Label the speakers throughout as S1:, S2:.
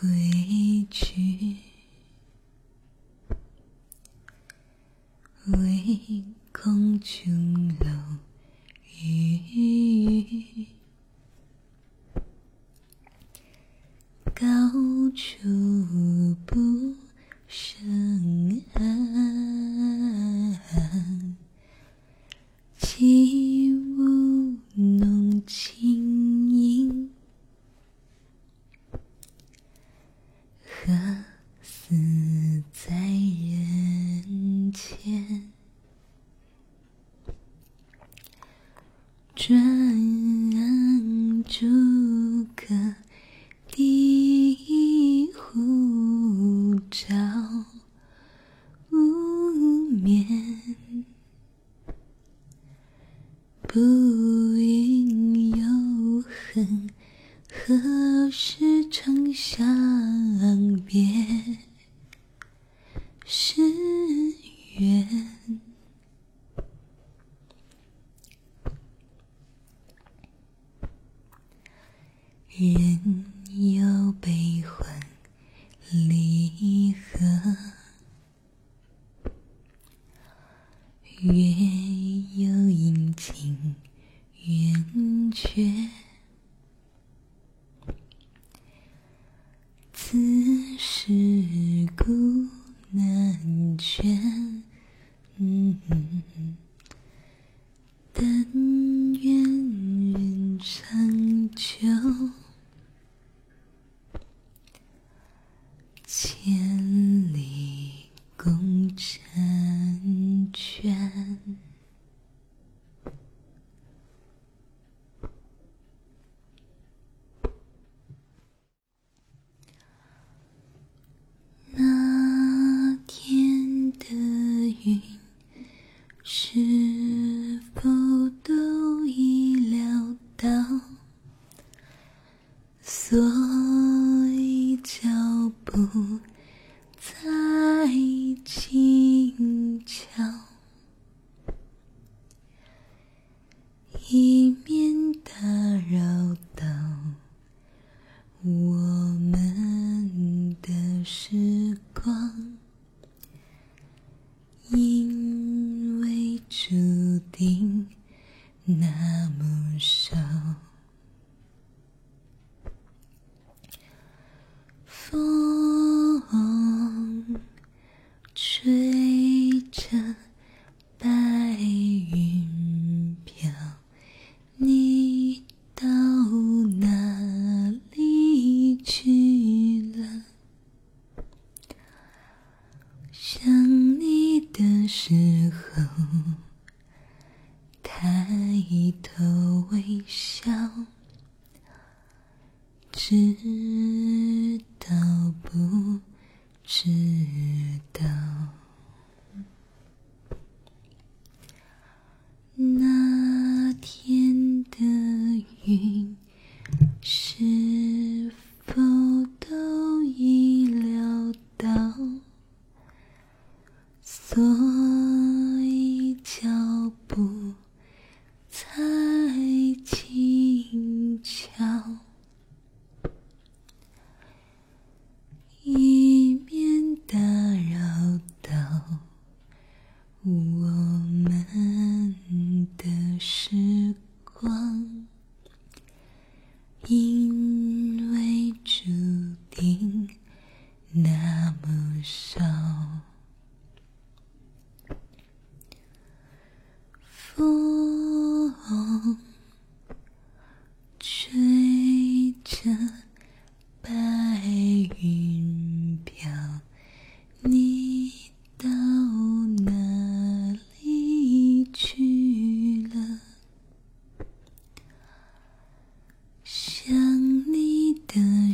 S1: 归去。唯恐琼楼玉宇高处不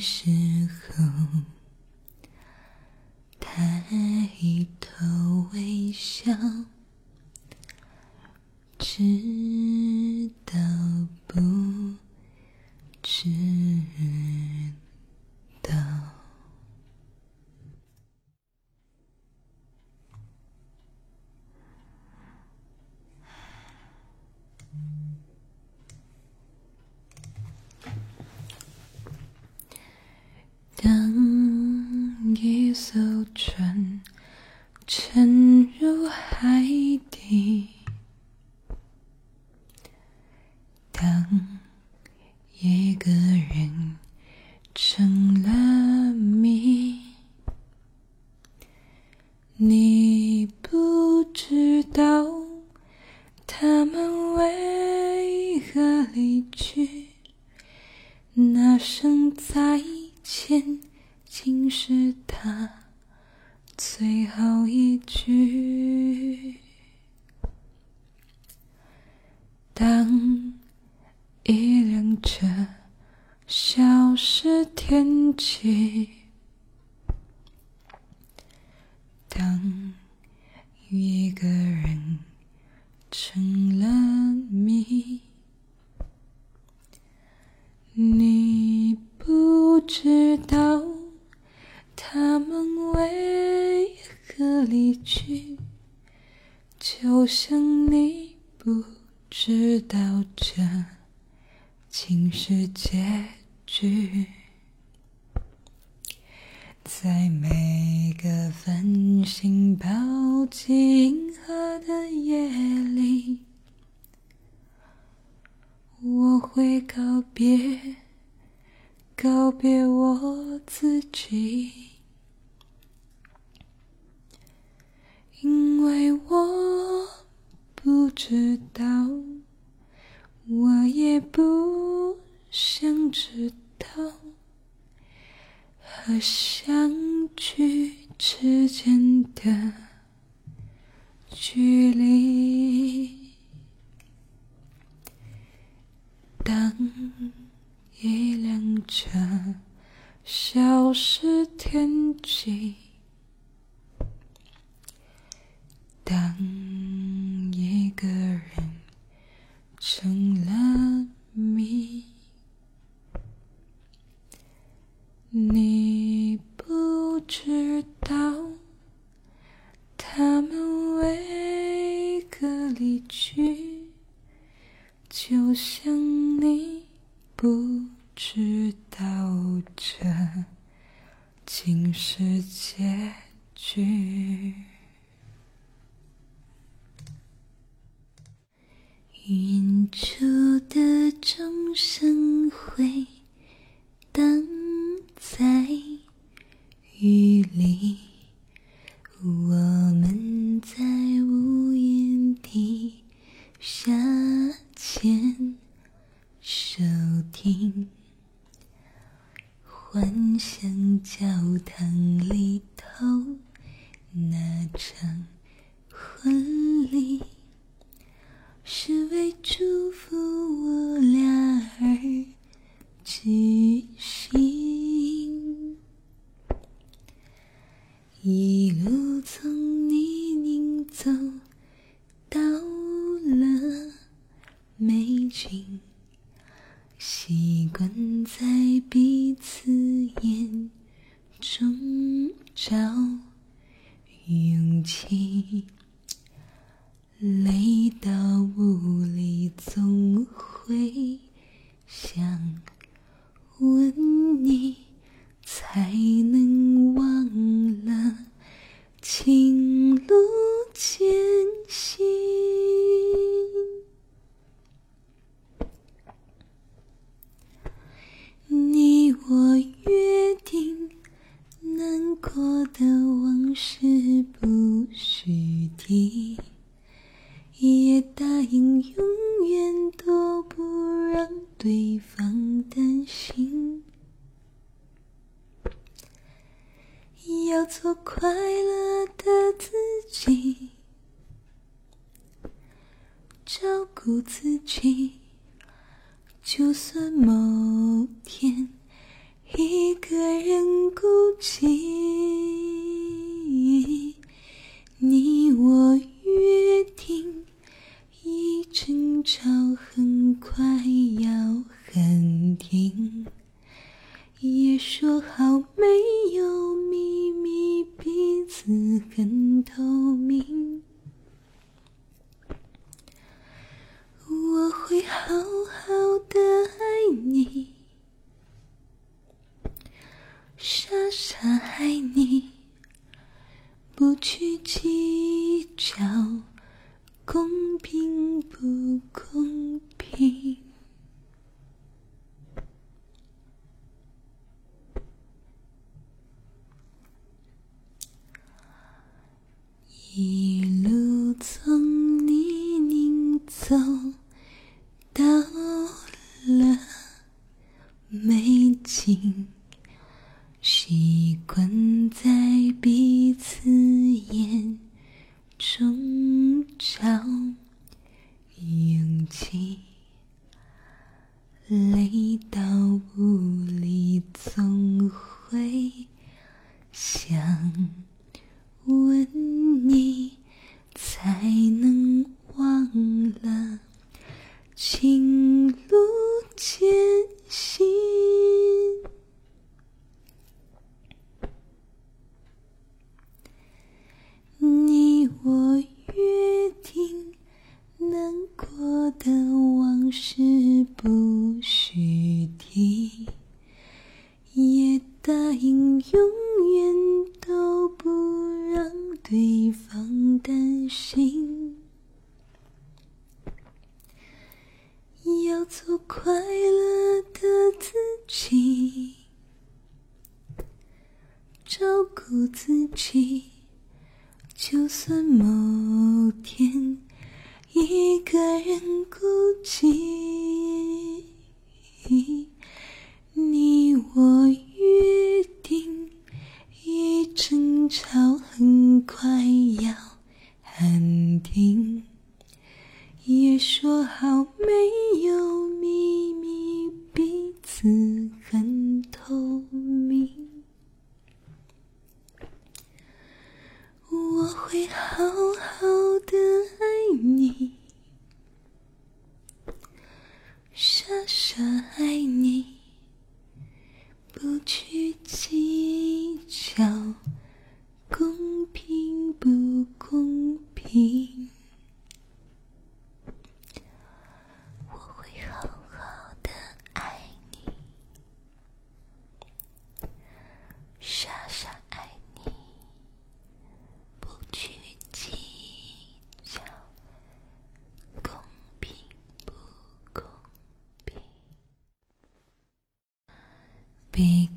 S1: 些。便成了谜。知道。直到和相聚之间的距离当一辆车消失天际当一个人成了谜。你不知道他们为何离去就像你不知道这竟是结局。远处的钟声回荡在雨里我们在屋檐底下牵手听幻想教堂里头那场婚礼是为祝福我俩而情景，习惯在彼此眼中找勇气，累到无力，总会想。问你，才能忘了情路艰辛。你我约定，难过的是不好没有秘密，彼此很透明。我会好好的爱你，傻傻爱你。不去计较公平不公平，我会好好的爱你，傻傻爱你，不去计较公平不公平。背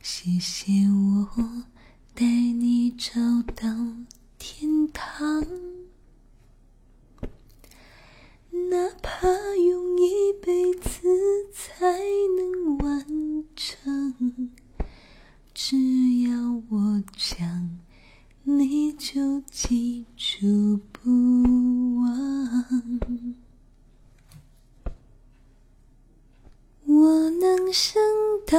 S1: 谢谢我带你找到天堂，哪怕用一辈子才能完成，只要我讲。你就记住不忘。我能想到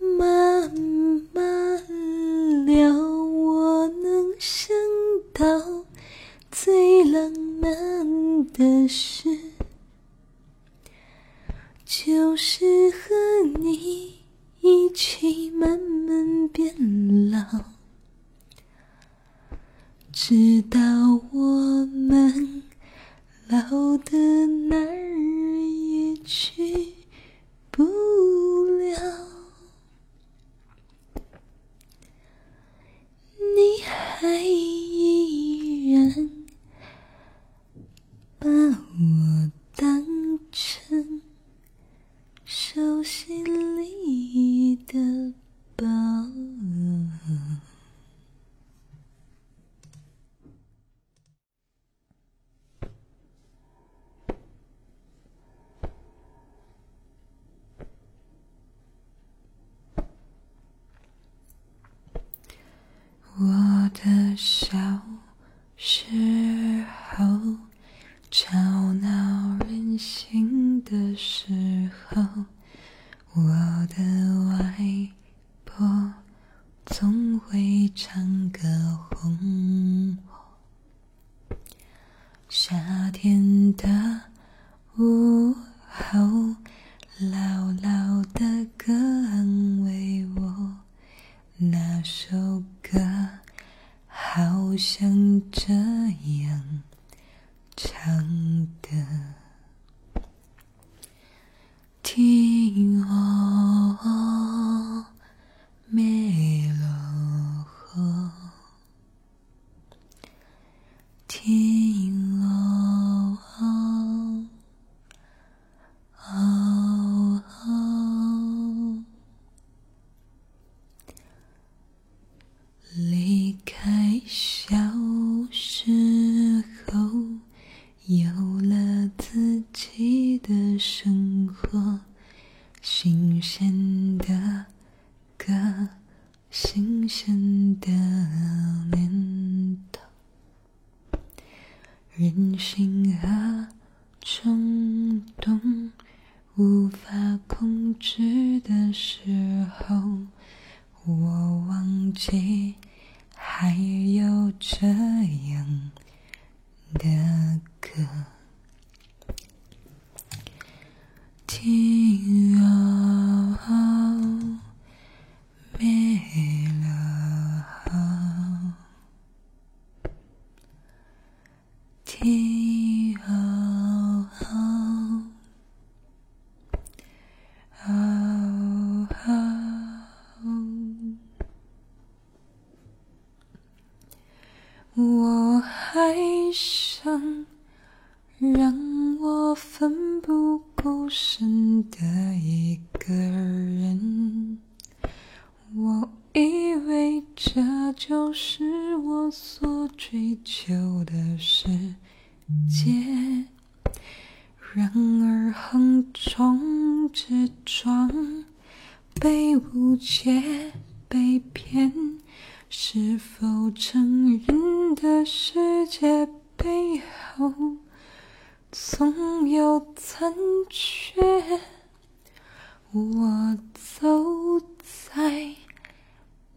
S1: 慢慢聊。我能想到最浪漫的事，就是和你。一起慢慢变老，直到我们老的哪儿也去不了，你爱依然把我当成手心里。时候，我的外婆总会唱歌哄我。夏天的午后，姥姥的歌安慰我，那首歌好像这样是否成人的世界背后总有残缺？我走在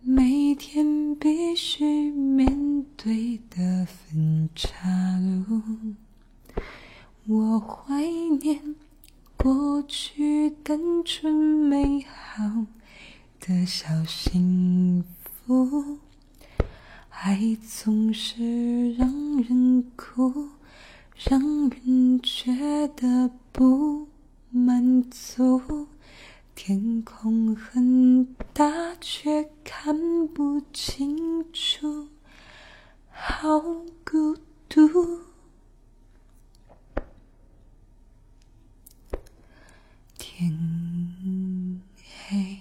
S1: 每天必须面对的分岔路，我怀念过去单纯美好的小幸福，爱总是让人哭，让人觉得不满足。天空很大，却看不清楚，好孤独。天黑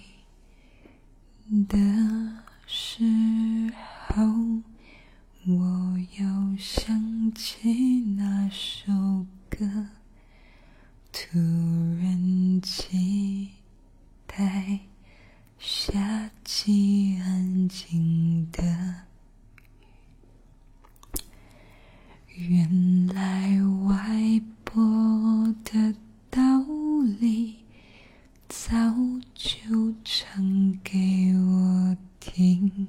S1: 的时候，我又想起那首歌，突然期待下起安静的雨。原来外婆的道理早就唱给我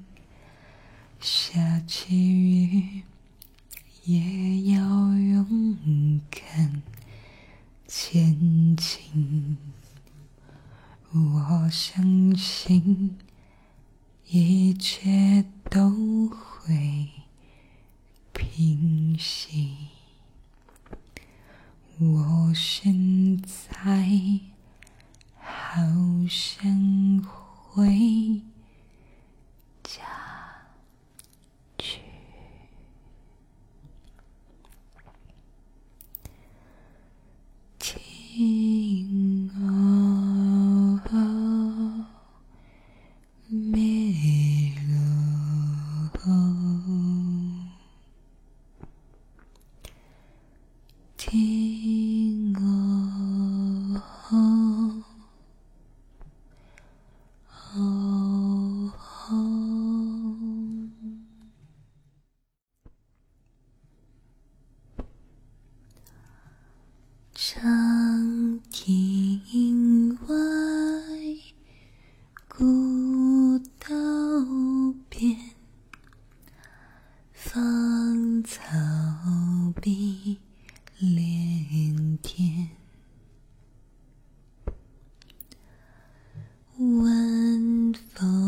S1: and.